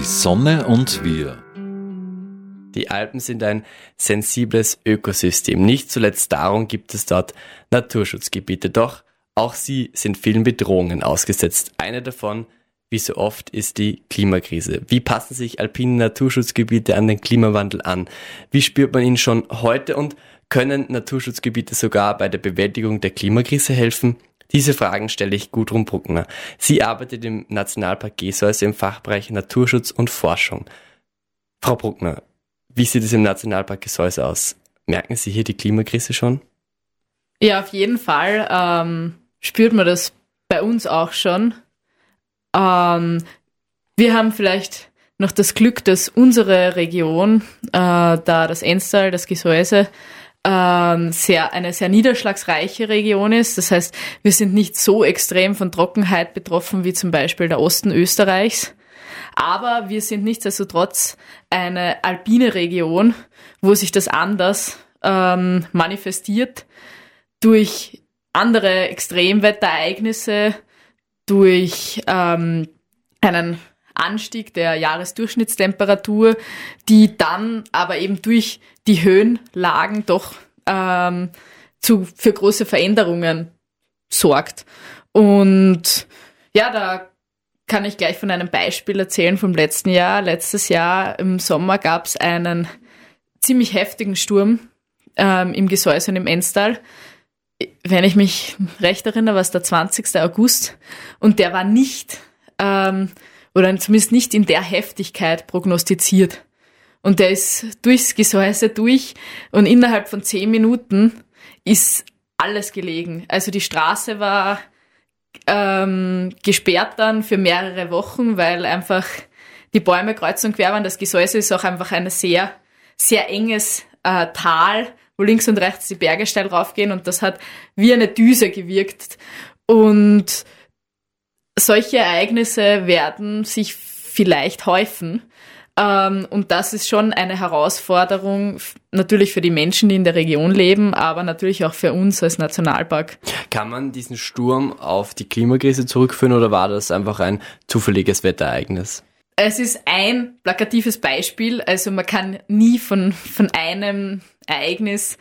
Die Sonne und wir. Die Alpen sind ein sensibles Ökosystem. Nicht zuletzt darum gibt es dort Naturschutzgebiete. Doch auch sie sind vielen Bedrohungen ausgesetzt. Eine davon, wie so oft, ist die Klimakrise. Wie passen sich alpine Naturschutzgebiete an den Klimawandel an? Wie spürt man ihn schon heute und können Naturschutzgebiete sogar bei der Bewältigung der Klimakrise helfen? Diese Fragen stelle ich Gudrun Bruckner. Sie arbeitet im Nationalpark Gesäuse im Fachbereich Naturschutz und Forschung. Frau Bruckner, wie sieht es im Nationalpark Gesäuse aus? Merken Sie hier die Klimakrise schon? Ja, auf jeden Fall ähm, spürt man das bei uns auch schon. Ähm, wir haben vielleicht noch das Glück, dass unsere Region, äh, da das Enstal, das Gesäuse, ähm, sehr, eine sehr niederschlagsreiche Region ist. Das heißt, wir sind nicht so extrem von Trockenheit betroffen wie zum Beispiel der Osten Österreichs. Aber wir sind nichtsdestotrotz eine alpine Region, wo sich das anders ähm, manifestiert durch andere Extremwetterereignisse, durch ähm, einen Anstieg der Jahresdurchschnittstemperatur, die dann aber eben durch die Höhenlagen doch ähm, zu, für große Veränderungen sorgt. Und ja, da kann ich gleich von einem Beispiel erzählen vom letzten Jahr. Letztes Jahr im Sommer gab es einen ziemlich heftigen Sturm ähm, im Gesäuse und im Enstal. Wenn ich mich recht erinnere, war es der 20. August und der war nicht ähm, oder zumindest nicht in der Heftigkeit prognostiziert. Und der ist durchs Gesäuse durch und innerhalb von zehn Minuten ist alles gelegen. Also die Straße war ähm, gesperrt dann für mehrere Wochen, weil einfach die Bäume kreuz und quer waren. Das Gesäuse ist auch einfach ein sehr, sehr enges äh, Tal, wo links und rechts die Berge steil raufgehen und das hat wie eine Düse gewirkt. Und solche Ereignisse werden sich vielleicht häufen. Ähm, und das ist schon eine Herausforderung, natürlich für die Menschen, die in der Region leben, aber natürlich auch für uns als Nationalpark. Kann man diesen Sturm auf die Klimakrise zurückführen oder war das einfach ein zufälliges Wetterereignis? Es ist ein plakatives Beispiel, also man kann nie von, von einem Ereignis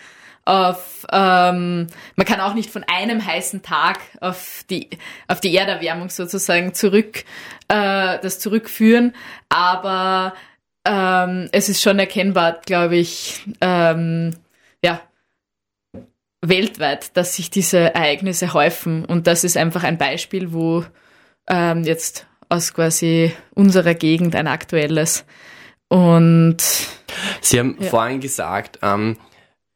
auf, ähm, man kann auch nicht von einem heißen Tag auf die, auf die Erderwärmung sozusagen zurück, äh, das zurückführen, aber ähm, es ist schon erkennbar, glaube ich, ähm, ja, weltweit, dass sich diese Ereignisse häufen und das ist einfach ein Beispiel, wo ähm, jetzt aus quasi unserer Gegend ein aktuelles und Sie haben ja. vorhin gesagt, ähm,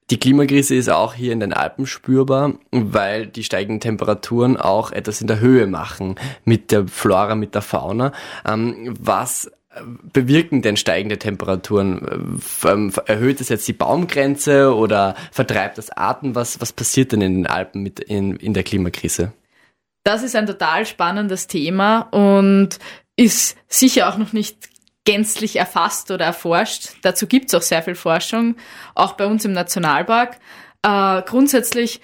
die Klimakrise ist auch hier in den Alpen spürbar, weil die steigenden Temperaturen auch etwas in der Höhe machen mit der Flora, mit der Fauna. Ähm, was bewirken denn steigende Temperaturen? Ähm, erhöht es jetzt die Baumgrenze oder vertreibt das Arten? Was, was passiert denn in den Alpen mit in, in der Klimakrise? Das ist ein total spannendes Thema und ist sicher auch noch nicht gänzlich erfasst oder erforscht. Dazu gibt es auch sehr viel Forschung, auch bei uns im Nationalpark. Äh, grundsätzlich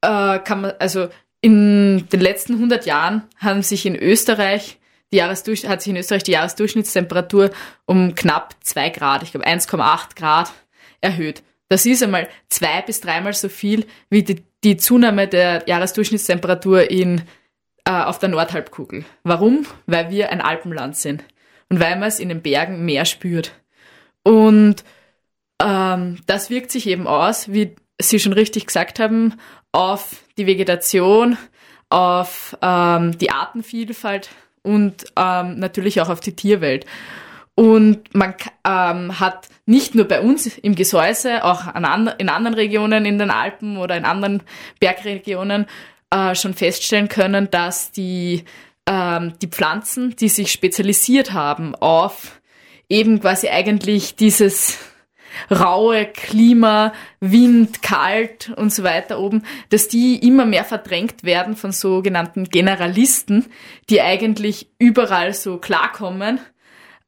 äh, kann man, also in den letzten 100 Jahren haben sich in Österreich die Jahresdurch hat sich in Österreich die Jahresdurchschnittstemperatur um knapp 2 Grad, ich glaube 1,8 Grad erhöht. Das ist einmal zwei bis dreimal so viel wie die, die Zunahme der Jahresdurchschnittstemperatur in, äh, auf der Nordhalbkugel. Warum? Weil wir ein Alpenland sind und weil man es in den Bergen mehr spürt. Und ähm, das wirkt sich eben aus, wie Sie schon richtig gesagt haben, auf die Vegetation, auf ähm, die Artenvielfalt und ähm, natürlich auch auf die Tierwelt. Und man ähm, hat nicht nur bei uns im Gesäuse, auch an, in anderen Regionen in den Alpen oder in anderen Bergregionen äh, schon feststellen können, dass die ähm, die Pflanzen, die sich spezialisiert haben auf eben quasi eigentlich dieses raue Klima, Wind, kalt und so weiter oben, dass die immer mehr verdrängt werden von sogenannten Generalisten, die eigentlich überall so klarkommen,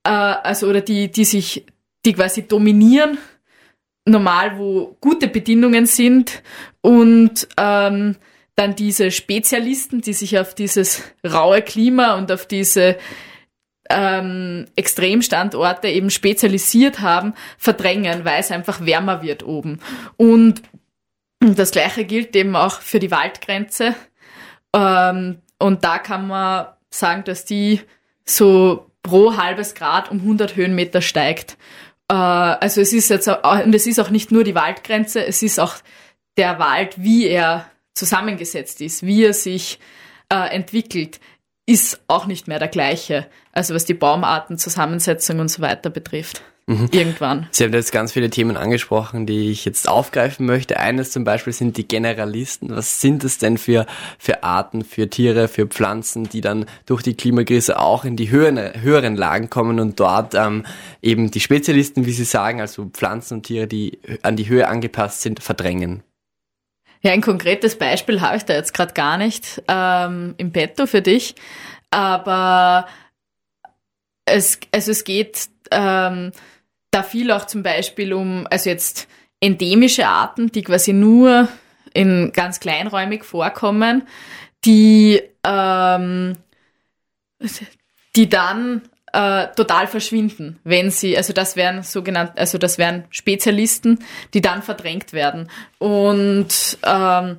äh, also oder die, die sich, die quasi dominieren, normal, wo gute Bedingungen sind und ähm, dann diese Spezialisten, die sich auf dieses raue Klima und auf diese ähm, Extremstandorte eben spezialisiert haben, verdrängen, weil es einfach wärmer wird oben. Und das gleiche gilt eben auch für die Waldgrenze. Ähm, und da kann man sagen, dass die so pro halbes Grad um 100 Höhenmeter steigt. Äh, also es ist jetzt, auch, und es ist auch nicht nur die Waldgrenze, es ist auch der Wald, wie er zusammengesetzt ist, wie er sich äh, entwickelt, ist auch nicht mehr der gleiche. Also was die Baumartenzusammensetzung und so weiter betrifft. Mhm. Irgendwann. Sie haben jetzt ganz viele Themen angesprochen, die ich jetzt aufgreifen möchte. Eines zum Beispiel sind die Generalisten. Was sind es denn für, für Arten, für Tiere, für Pflanzen, die dann durch die Klimakrise auch in die höheren, höheren Lagen kommen und dort ähm, eben die Spezialisten, wie Sie sagen, also Pflanzen und Tiere, die an die Höhe angepasst sind, verdrängen? Ja, ein konkretes Beispiel habe ich da jetzt gerade gar nicht ähm, im Petto für dich, aber es, also es geht ähm, da viel auch zum Beispiel um, also jetzt endemische Arten, die quasi nur in ganz kleinräumig vorkommen, die, ähm, die dann äh, total verschwinden, wenn sie, also das wären sogenannte, also das wären Spezialisten, die dann verdrängt werden. Und ähm,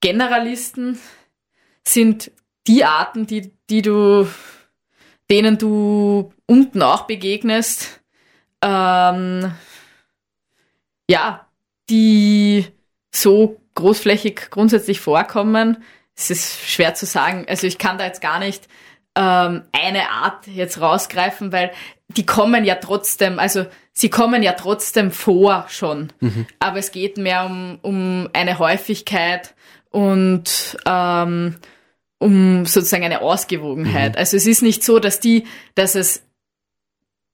Generalisten sind die Arten, die, die du, denen du unten auch begegnest, ähm, ja, die so großflächig grundsätzlich vorkommen. Es ist schwer zu sagen. Also ich kann da jetzt gar nicht ähm, eine Art jetzt rausgreifen, weil die kommen ja trotzdem, also sie kommen ja trotzdem vor schon. Mhm. Aber es geht mehr um, um eine Häufigkeit und ähm, um sozusagen eine Ausgewogenheit. Mhm. Also es ist nicht so, dass die, dass es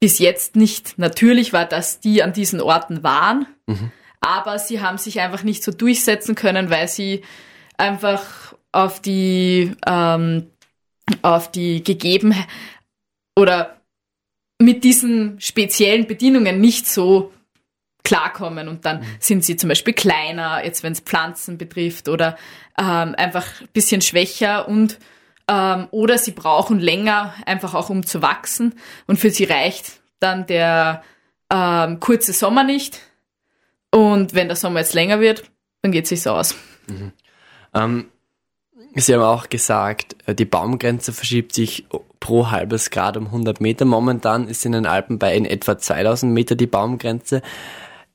bis jetzt nicht natürlich war, dass die an diesen Orten waren, mhm. aber sie haben sich einfach nicht so durchsetzen können, weil sie einfach auf die ähm, auf die gegeben oder mit diesen speziellen Bedienungen nicht so klarkommen und dann mhm. sind sie zum Beispiel kleiner, jetzt wenn es Pflanzen betrifft oder ähm, einfach ein bisschen schwächer und ähm, oder sie brauchen länger einfach auch um zu wachsen und für sie reicht dann der ähm, kurze Sommer nicht und wenn der Sommer jetzt länger wird, dann geht es sich so aus. Mhm. Sie haben auch gesagt, äh, die Baumgrenze verschiebt sich pro halbes Grad um 100 Meter. Momentan ist in den Alpen bei in etwa 2000 Meter die Baumgrenze.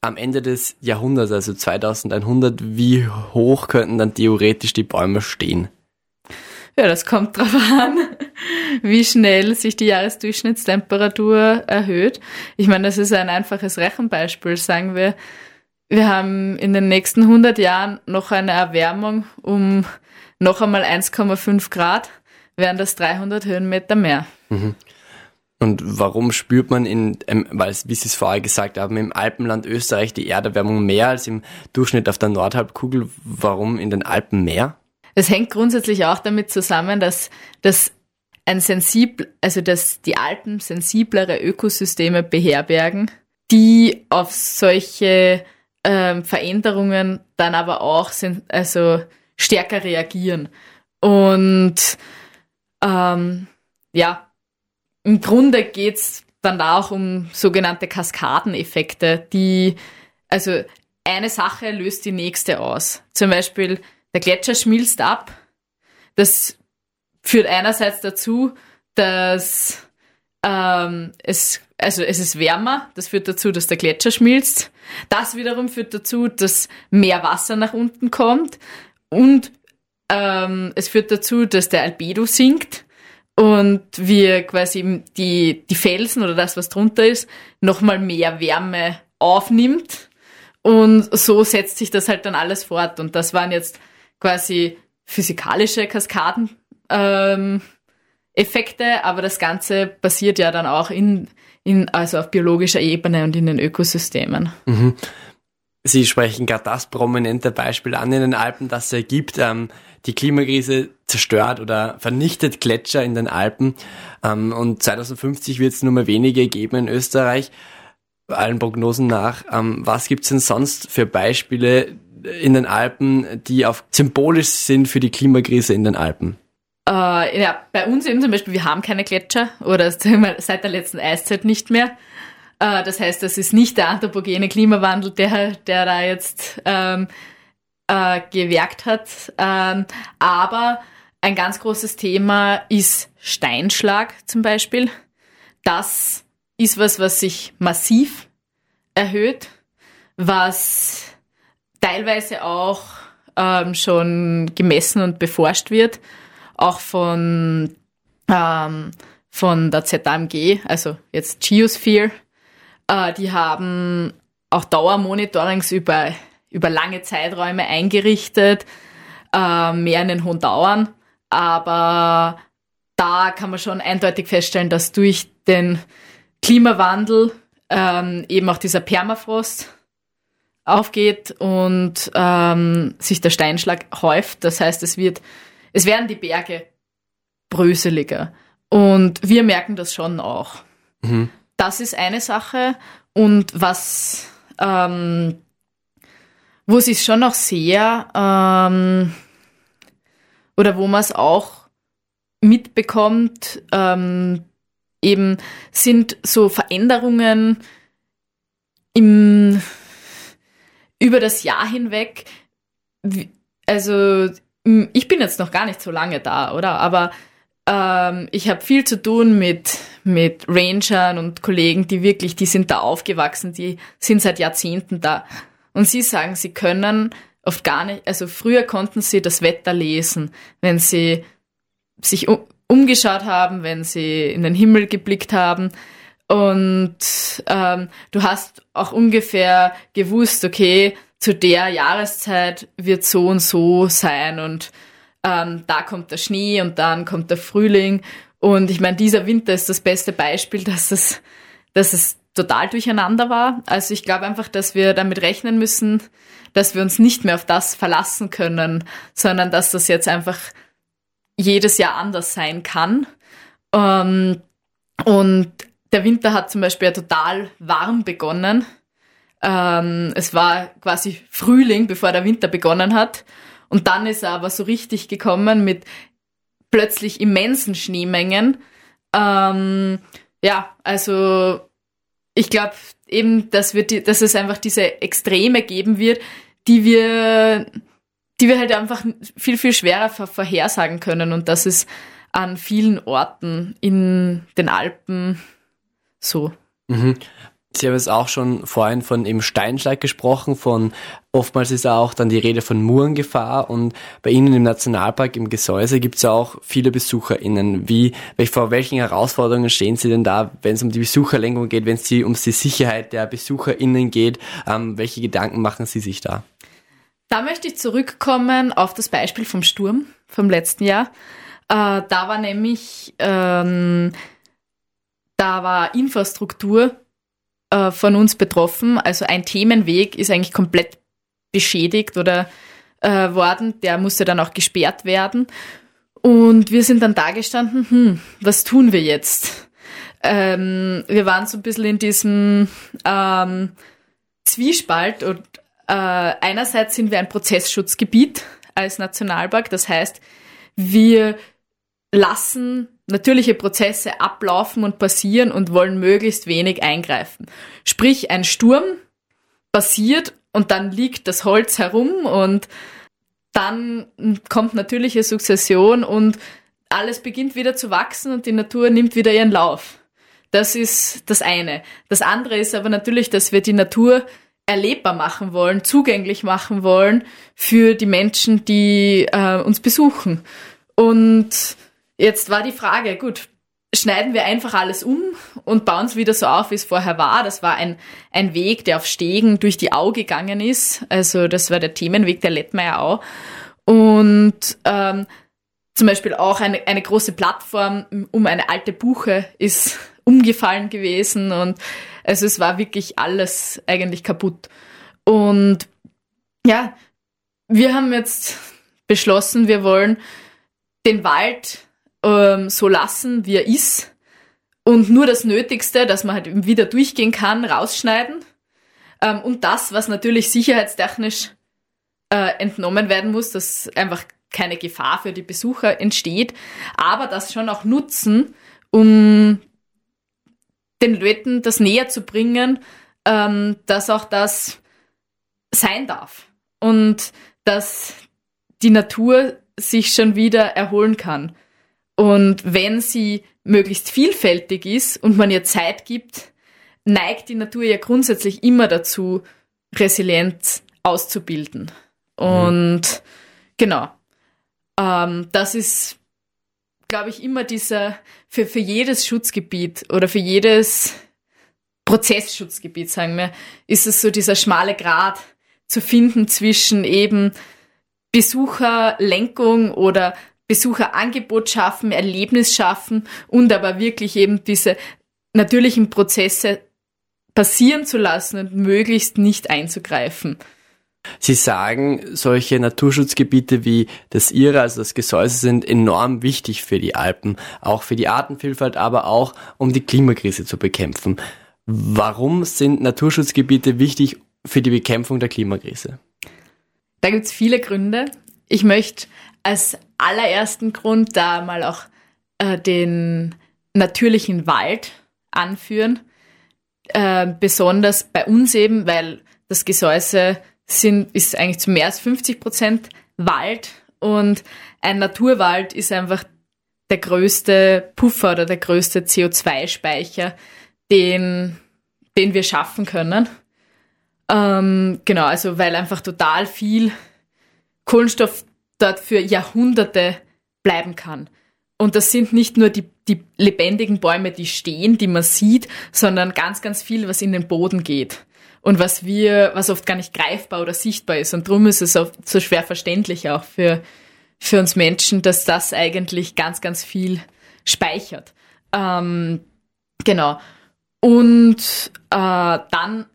Am Ende des Jahrhunderts, also 2100, wie hoch könnten dann theoretisch die Bäume stehen? Ja, das kommt drauf an, wie schnell sich die Jahresdurchschnittstemperatur erhöht. Ich meine, das ist ein einfaches Rechenbeispiel. Sagen wir, wir haben in den nächsten 100 Jahren noch eine Erwärmung um noch einmal 1,5 Grad, wären das 300 Höhenmeter mehr. Mhm. Und warum spürt man in, ähm, weil wie Sie es vorher gesagt haben, im Alpenland Österreich die Erderwärmung mehr als im Durchschnitt auf der Nordhalbkugel? Warum in den Alpen mehr? Es hängt grundsätzlich auch damit zusammen, dass dass ein sensibel, also dass die Alpen sensiblere Ökosysteme beherbergen, die auf solche ähm, Veränderungen dann aber auch sind, also stärker reagieren. Und ähm, ja, im Grunde geht's dann auch um sogenannte Kaskadeneffekte, die, also eine Sache löst die nächste aus. Zum Beispiel der Gletscher schmilzt ab. Das führt einerseits dazu, dass ähm, es, also es ist wärmer, das führt dazu, dass der Gletscher schmilzt. Das wiederum führt dazu, dass mehr Wasser nach unten kommt. Und ähm, es führt dazu, dass der Albedo sinkt und wir quasi die, die Felsen oder das, was drunter ist, nochmal mehr Wärme aufnimmt. Und so setzt sich das halt dann alles fort. Und das waren jetzt quasi physikalische Kaskaden. Ähm, Effekte, aber das Ganze passiert ja dann auch in, in also auf biologischer Ebene und in den Ökosystemen. Mhm. Sie sprechen gerade das prominente Beispiel an in den Alpen, das es ergibt. Ähm, die Klimakrise zerstört oder vernichtet Gletscher in den Alpen. Ähm, und 2050 wird es nur mehr wenige geben in Österreich, allen Prognosen nach. Ähm, was gibt es denn sonst für Beispiele in den Alpen, die auf symbolisch sind für die Klimakrise in den Alpen? Äh, ja, bei uns eben zum Beispiel, wir haben keine Gletscher oder seit der letzten Eiszeit nicht mehr. Äh, das heißt, das ist nicht der anthropogene Klimawandel, der, der da jetzt ähm, äh, gewirkt hat. Ähm, aber ein ganz großes Thema ist Steinschlag zum Beispiel. Das ist was, was sich massiv erhöht, was teilweise auch ähm, schon gemessen und beforscht wird, auch von, ähm, von der ZAMG, also jetzt Geosphere. Äh, die haben auch Dauermonitorings über, über lange Zeiträume eingerichtet, äh, mehr in den hohen Dauern. Aber da kann man schon eindeutig feststellen, dass durch den Klimawandel ähm, eben auch dieser Permafrost aufgeht und ähm, sich der Steinschlag häuft. Das heißt, es wird, es werden die Berge bröseliger. Und wir merken das schon auch. Mhm. Das ist eine Sache. Und was, ähm, wo sich schon auch sehr, ähm, oder wo man es auch mitbekommt, ähm, eben sind so Veränderungen im, über das Jahr hinweg. Also ich bin jetzt noch gar nicht so lange da, oder? Aber ähm, ich habe viel zu tun mit, mit Rangern und Kollegen, die wirklich, die sind da aufgewachsen, die sind seit Jahrzehnten da. Und sie sagen, sie können oft gar nicht, also früher konnten sie das Wetter lesen, wenn sie sich umgeschaut haben, wenn sie in den Himmel geblickt haben. Und ähm, du hast auch ungefähr gewusst, okay, zu der Jahreszeit wird so und so sein und ähm, da kommt der Schnee und dann kommt der Frühling. Und ich meine, dieser Winter ist das beste Beispiel, dass es, dass es total durcheinander war. Also ich glaube einfach, dass wir damit rechnen müssen, dass wir uns nicht mehr auf das verlassen können, sondern dass das jetzt einfach jedes Jahr anders sein kann. Ähm, und der Winter hat zum Beispiel ja total warm begonnen. Ähm, es war quasi Frühling, bevor der Winter begonnen hat. Und dann ist er aber so richtig gekommen mit plötzlich immensen Schneemengen. Ähm, ja, also ich glaube eben, dass, wir die, dass es einfach diese Extreme geben wird, die wir die wir halt einfach viel, viel schwerer vorhersagen können. Und das ist an vielen Orten in den Alpen so. Mhm. Sie haben jetzt auch schon vorhin von eben Steinschlag gesprochen, von oftmals ist auch dann die Rede von Murengefahr und bei Ihnen im Nationalpark im Gesäuse gibt es ja auch viele BesucherInnen. Wie, vor welchen Herausforderungen stehen Sie denn da, wenn es um die Besucherlenkung geht, wenn es um die Sicherheit der BesucherInnen geht? Ähm, welche Gedanken machen Sie sich da? Da möchte ich zurückkommen auf das Beispiel vom Sturm vom letzten Jahr. Äh, da war nämlich, ähm, da war Infrastruktur äh, von uns betroffen. Also ein Themenweg ist eigentlich komplett beschädigt oder äh, worden. Der musste dann auch gesperrt werden. Und wir sind dann da gestanden, hm, was tun wir jetzt? Ähm, wir waren so ein bisschen in diesem ähm, Zwiespalt und äh, einerseits sind wir ein Prozessschutzgebiet als Nationalpark, das heißt, wir lassen natürliche Prozesse ablaufen und passieren und wollen möglichst wenig eingreifen. Sprich, ein Sturm passiert und dann liegt das Holz herum und dann kommt natürliche Sukzession und alles beginnt wieder zu wachsen und die Natur nimmt wieder ihren Lauf. Das ist das eine. Das andere ist aber natürlich, dass wir die Natur erlebbar machen wollen, zugänglich machen wollen für die Menschen, die äh, uns besuchen. Und jetzt war die Frage, gut, schneiden wir einfach alles um und bauen es wieder so auf, wie es vorher war. Das war ein, ein Weg, der auf Stegen durch die Au gegangen ist. Also das war der Themenweg der Lettmeier Au. Und ähm, zum Beispiel auch eine, eine große Plattform um eine alte Buche ist umgefallen gewesen und also es war wirklich alles eigentlich kaputt. Und ja, wir haben jetzt beschlossen, wir wollen den Wald ähm, so lassen, wie er ist und nur das Nötigste, dass man halt wieder durchgehen kann, rausschneiden. Ähm, und das, was natürlich sicherheitstechnisch äh, entnommen werden muss, dass einfach keine Gefahr für die Besucher entsteht, aber das schon auch nutzen, um den Leuten das näher zu bringen, ähm, dass auch das sein darf und dass die Natur sich schon wieder erholen kann. Und wenn sie möglichst vielfältig ist und man ihr Zeit gibt, neigt die Natur ja grundsätzlich immer dazu, Resilienz auszubilden. Und mhm. genau, ähm, das ist, glaube ich, immer dieser, für, für jedes Schutzgebiet oder für jedes Prozessschutzgebiet, sagen wir, ist es so dieser schmale Grat zu finden zwischen eben Besucherlenkung oder Besucherangebot schaffen, Erlebnis schaffen und aber wirklich eben diese natürlichen Prozesse passieren zu lassen und möglichst nicht einzugreifen. Sie sagen, solche Naturschutzgebiete wie das Ihre, also das Gesäuse, sind enorm wichtig für die Alpen, auch für die Artenvielfalt, aber auch um die Klimakrise zu bekämpfen. Warum sind Naturschutzgebiete wichtig für die Bekämpfung der Klimakrise? Da gibt es viele Gründe. Ich möchte als allerersten Grund da mal auch äh, den natürlichen Wald anführen. Äh, besonders bei uns eben, weil das Gesäuse sind, ist eigentlich zu mehr als 50 Prozent Wald und ein Naturwald ist einfach der größte Puffer oder der größte CO2-Speicher, den, den wir schaffen können. Ähm, genau, also weil einfach total viel Kohlenstoff dort für Jahrhunderte bleiben kann. Und das sind nicht nur die, die lebendigen Bäume, die stehen, die man sieht, sondern ganz, ganz viel, was in den Boden geht und was wir, was oft gar nicht greifbar oder sichtbar ist. Und darum ist es auch so schwer verständlich auch für, für uns Menschen, dass das eigentlich ganz, ganz viel speichert. Ähm, genau. Und äh, dann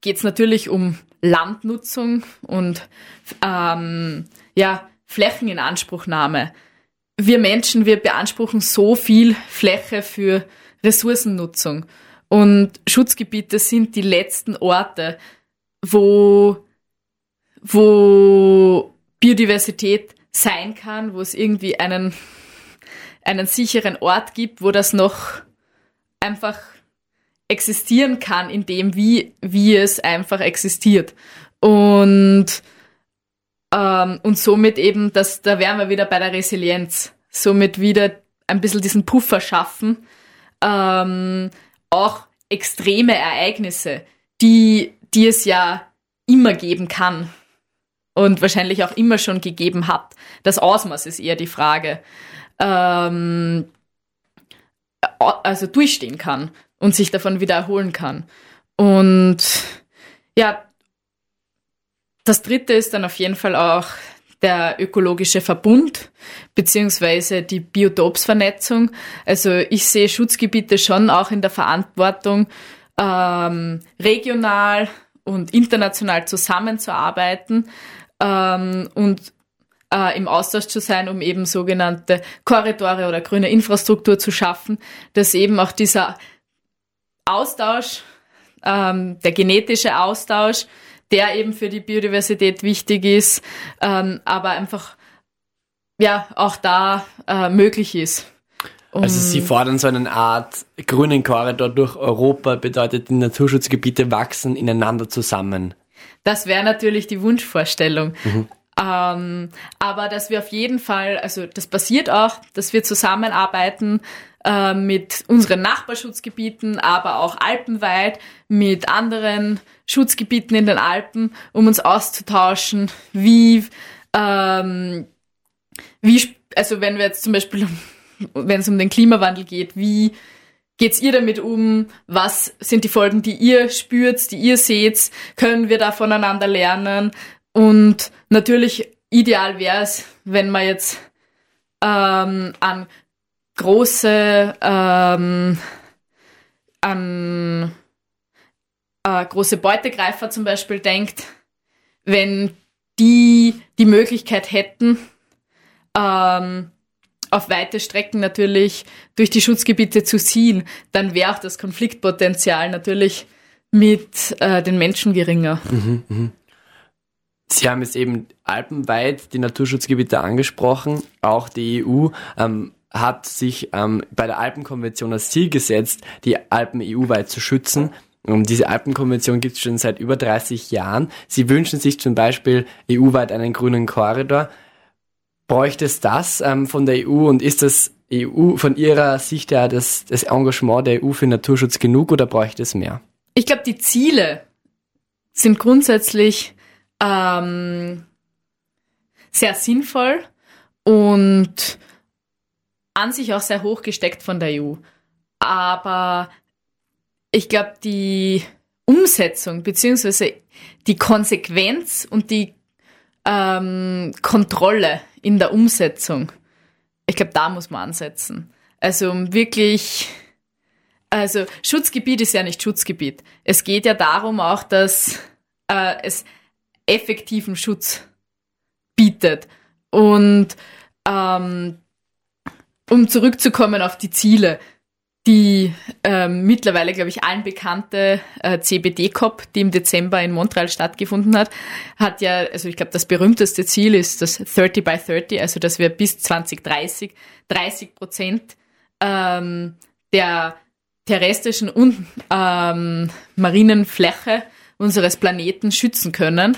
geht es natürlich um Landnutzung und ähm, ja, Flächeninanspruchnahme. Wir Menschen, wir beanspruchen so viel Fläche für Ressourcennutzung. Und Schutzgebiete sind die letzten Orte, wo, wo Biodiversität sein kann, wo es irgendwie einen, einen sicheren Ort gibt, wo das noch einfach existieren kann, in dem, wie, wie es einfach existiert. Und, ähm, und somit eben, dass, da wären wir wieder bei der Resilienz. Somit wieder ein bisschen diesen Puffer schaffen, ähm, auch extreme Ereignisse, die, die es ja immer geben kann und wahrscheinlich auch immer schon gegeben hat. Das Ausmaß ist eher die Frage. Ähm, also durchstehen kann und sich davon wieder erholen kann. Und ja, das dritte ist dann auf jeden Fall auch der ökologische Verbund beziehungsweise die Biotopsvernetzung. Also ich sehe Schutzgebiete schon auch in der Verantwortung, ähm, regional und international zusammenzuarbeiten ähm, und äh, im Austausch zu sein, um eben sogenannte Korridore oder grüne Infrastruktur zu schaffen, dass eben auch dieser Austausch, ähm, der genetische Austausch, der eben für die Biodiversität wichtig ist, ähm, aber einfach ja auch da äh, möglich ist. Um also Sie fordern so eine Art grünen Korridor durch Europa, bedeutet, die Naturschutzgebiete wachsen ineinander zusammen. Das wäre natürlich die Wunschvorstellung. Mhm. Ähm, aber dass wir auf jeden Fall, also das passiert auch, dass wir zusammenarbeiten äh, mit unseren Nachbarschutzgebieten, aber auch alpenweit, mit anderen Schutzgebieten in den Alpen, um uns auszutauschen, wie, ähm, wie, also wenn wir jetzt zum Beispiel, wenn es um den Klimawandel geht, wie geht's ihr damit um? Was sind die Folgen, die ihr spürt, die ihr seht? Können wir da voneinander lernen? Und natürlich ideal wäre es, wenn man jetzt ähm, an große ähm, an äh, große Beutegreifer zum Beispiel denkt, wenn die die Möglichkeit hätten, ähm, auf weite Strecken natürlich durch die Schutzgebiete zu ziehen, dann wäre auch das Konfliktpotenzial natürlich mit äh, den Menschen geringer. Mhm, mh. Sie haben jetzt eben alpenweit die Naturschutzgebiete angesprochen. Auch die EU ähm, hat sich ähm, bei der Alpenkonvention als Ziel gesetzt, die Alpen EU-weit zu schützen. Und diese Alpenkonvention gibt es schon seit über 30 Jahren. Sie wünschen sich zum Beispiel EU-weit einen grünen Korridor. Bräuchte es das ähm, von der EU und ist das EU von Ihrer Sicht ja das, das Engagement der EU für Naturschutz genug oder bräuchte es mehr? Ich glaube, die Ziele sind grundsätzlich ähm, sehr sinnvoll und an sich auch sehr hoch gesteckt von der EU. Aber ich glaube, die Umsetzung beziehungsweise die Konsequenz und die ähm, Kontrolle in der Umsetzung, ich glaube, da muss man ansetzen. Also wirklich, also Schutzgebiet ist ja nicht Schutzgebiet. Es geht ja darum auch, dass äh, es effektiven Schutz bietet. Und ähm, um zurückzukommen auf die Ziele, die ähm, mittlerweile, glaube ich, allen bekannte äh, CBD-COP, die im Dezember in Montreal stattgefunden hat, hat ja, also ich glaube, das berühmteste Ziel ist das 30 by 30, also dass wir bis 2030 30 Prozent ähm, der terrestrischen und ähm, marinen Fläche unseres Planeten schützen können.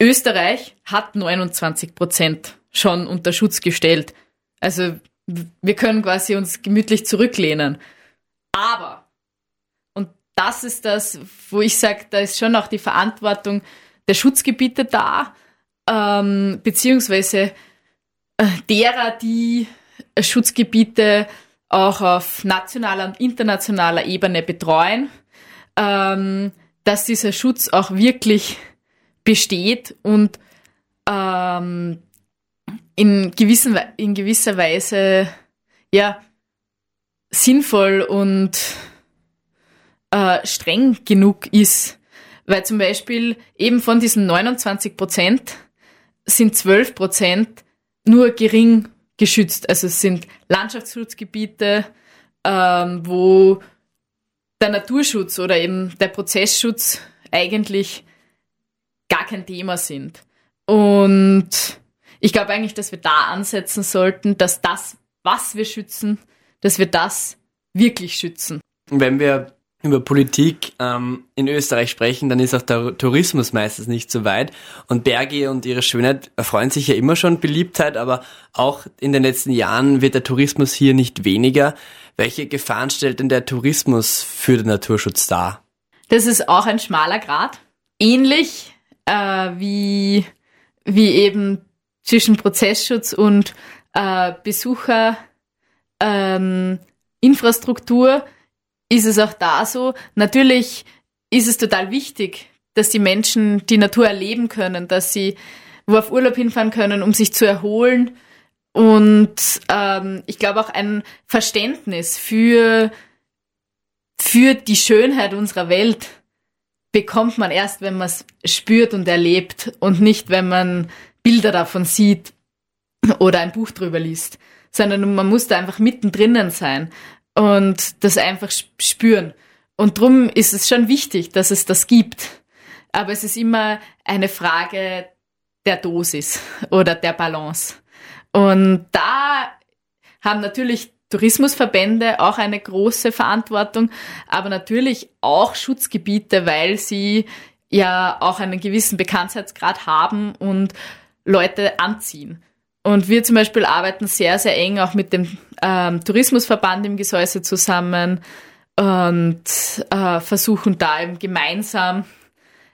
Österreich hat 29 Prozent schon unter Schutz gestellt. Also wir können quasi uns gemütlich zurücklehnen. Aber, und das ist das, wo ich sage, da ist schon auch die Verantwortung der Schutzgebiete da, ähm, beziehungsweise äh, derer, die Schutzgebiete auch auf nationaler und internationaler Ebene betreuen, ähm, dass dieser Schutz auch wirklich besteht und ähm, in, gewissen, in gewisser Weise ja sinnvoll und äh, streng genug ist. Weil zum Beispiel eben von diesen 29 Prozent sind 12 Prozent nur gering geschützt. Also es sind Landschaftsschutzgebiete, ähm, wo der Naturschutz oder eben der Prozessschutz eigentlich gar kein Thema sind. Und ich glaube eigentlich, dass wir da ansetzen sollten, dass das, was wir schützen, dass wir das wirklich schützen. Wenn wir über Politik ähm, in Österreich sprechen, dann ist auch der Tourismus meistens nicht so weit. Und Berge und ihre Schönheit erfreuen sich ja immer schon Beliebtheit, aber auch in den letzten Jahren wird der Tourismus hier nicht weniger. Welche Gefahren stellt denn der Tourismus für den Naturschutz dar? Das ist auch ein schmaler Grad. Ähnlich äh, wie, wie eben zwischen Prozessschutz und äh, Besucher ähm, Infrastruktur ist es auch da so. Natürlich ist es total wichtig, dass die Menschen die Natur erleben können, dass sie wo auf Urlaub hinfahren können, um sich zu erholen. Und ähm, ich glaube auch ein Verständnis für, für die Schönheit unserer Welt bekommt man erst, wenn man es spürt und erlebt und nicht, wenn man Bilder davon sieht oder ein Buch drüber liest, sondern man muss da einfach mittendrin sein und das einfach spüren. Und drum ist es schon wichtig, dass es das gibt. Aber es ist immer eine Frage der Dosis oder der Balance. Und da haben natürlich Tourismusverbände auch eine große Verantwortung, aber natürlich auch Schutzgebiete, weil sie ja auch einen gewissen Bekanntheitsgrad haben und Leute anziehen. Und wir zum Beispiel arbeiten sehr, sehr eng auch mit dem ähm, Tourismusverband im Gesäuse zusammen und äh, versuchen da eben gemeinsam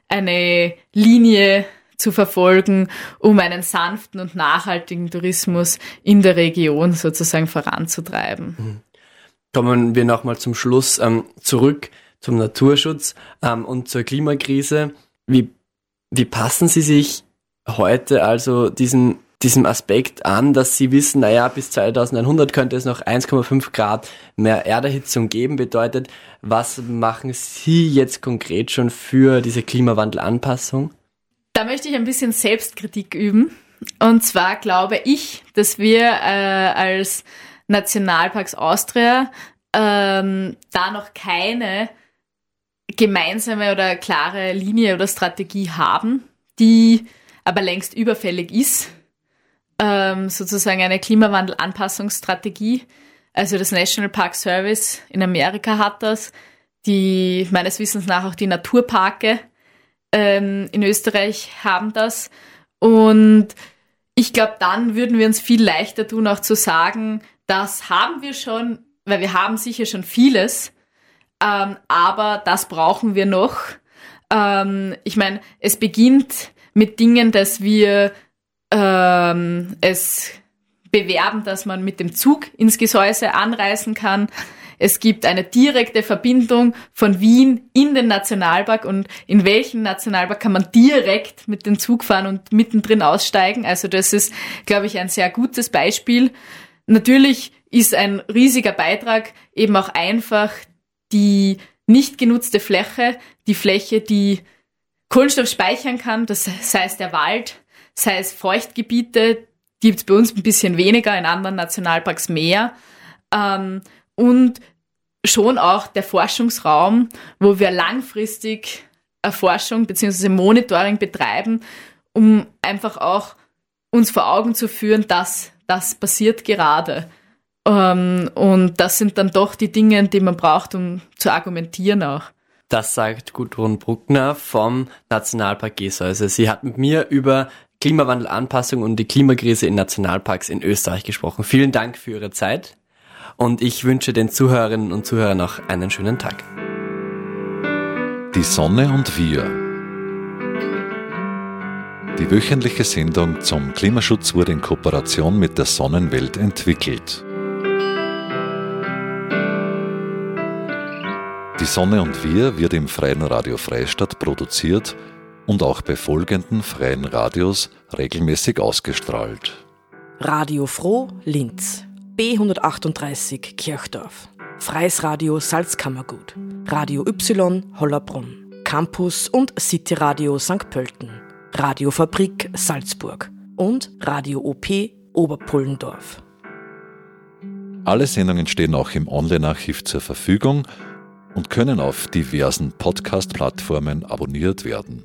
eine Linie zu verfolgen, um einen sanften und nachhaltigen Tourismus in der Region sozusagen voranzutreiben. Mhm. Kommen wir nochmal zum Schluss ähm, zurück zum Naturschutz ähm, und zur Klimakrise. Wie, wie passen Sie sich heute also diesen, diesem Aspekt an, dass sie wissen, naja, bis 2100 könnte es noch 1,5 Grad mehr Erderhitzung geben, bedeutet, was machen Sie jetzt konkret schon für diese Klimawandelanpassung? Da möchte ich ein bisschen Selbstkritik üben. Und zwar glaube ich, dass wir äh, als Nationalparks Austria ähm, da noch keine gemeinsame oder klare Linie oder Strategie haben die aber längst überfällig ist. Ähm, sozusagen eine Klimawandelanpassungsstrategie. Also das National Park Service in Amerika hat das, die meines Wissens nach auch die Naturparke ähm, in Österreich haben das. Und ich glaube, dann würden wir uns viel leichter tun, auch zu sagen, das haben wir schon, weil wir haben sicher schon vieles, ähm, aber das brauchen wir noch. Ähm, ich meine, es beginnt mit Dingen, dass wir ähm, es bewerben, dass man mit dem Zug ins Gesäuse anreisen kann. Es gibt eine direkte Verbindung von Wien in den Nationalpark und in welchen Nationalpark kann man direkt mit dem Zug fahren und mittendrin aussteigen. Also das ist, glaube ich, ein sehr gutes Beispiel. Natürlich ist ein riesiger Beitrag eben auch einfach die nicht genutzte Fläche, die Fläche, die Kohlenstoff speichern kann, das heißt der Wald, sei es Feuchtgebiete, gibt es bei uns ein bisschen weniger, in anderen Nationalparks mehr. Ähm, und schon auch der Forschungsraum, wo wir langfristig Erforschung bzw. Monitoring betreiben, um einfach auch uns vor Augen zu führen, dass das passiert gerade. Ähm, und das sind dann doch die Dinge, die man braucht, um zu argumentieren auch. Das sagt Gudrun Bruckner vom Nationalpark Gesäuse. Sie hat mit mir über Klimawandelanpassung und die Klimakrise in Nationalparks in Österreich gesprochen. Vielen Dank für Ihre Zeit und ich wünsche den Zuhörerinnen und Zuhörern noch einen schönen Tag. Die Sonne und wir. Die wöchentliche Sendung zum Klimaschutz wurde in Kooperation mit der Sonnenwelt entwickelt. Die Sonne und wir wird im Freien Radio Freistadt produziert und auch bei folgenden freien Radios regelmäßig ausgestrahlt. Radio Froh Linz B138 Kirchdorf, Freies Radio Salzkammergut, Radio Y Hollerbrunn, Campus und City Radio St. Pölten, Radiofabrik Salzburg und Radio OP Oberpullendorf. Alle Sendungen stehen auch im Online-Archiv zur Verfügung und können auf diversen Podcast-Plattformen abonniert werden.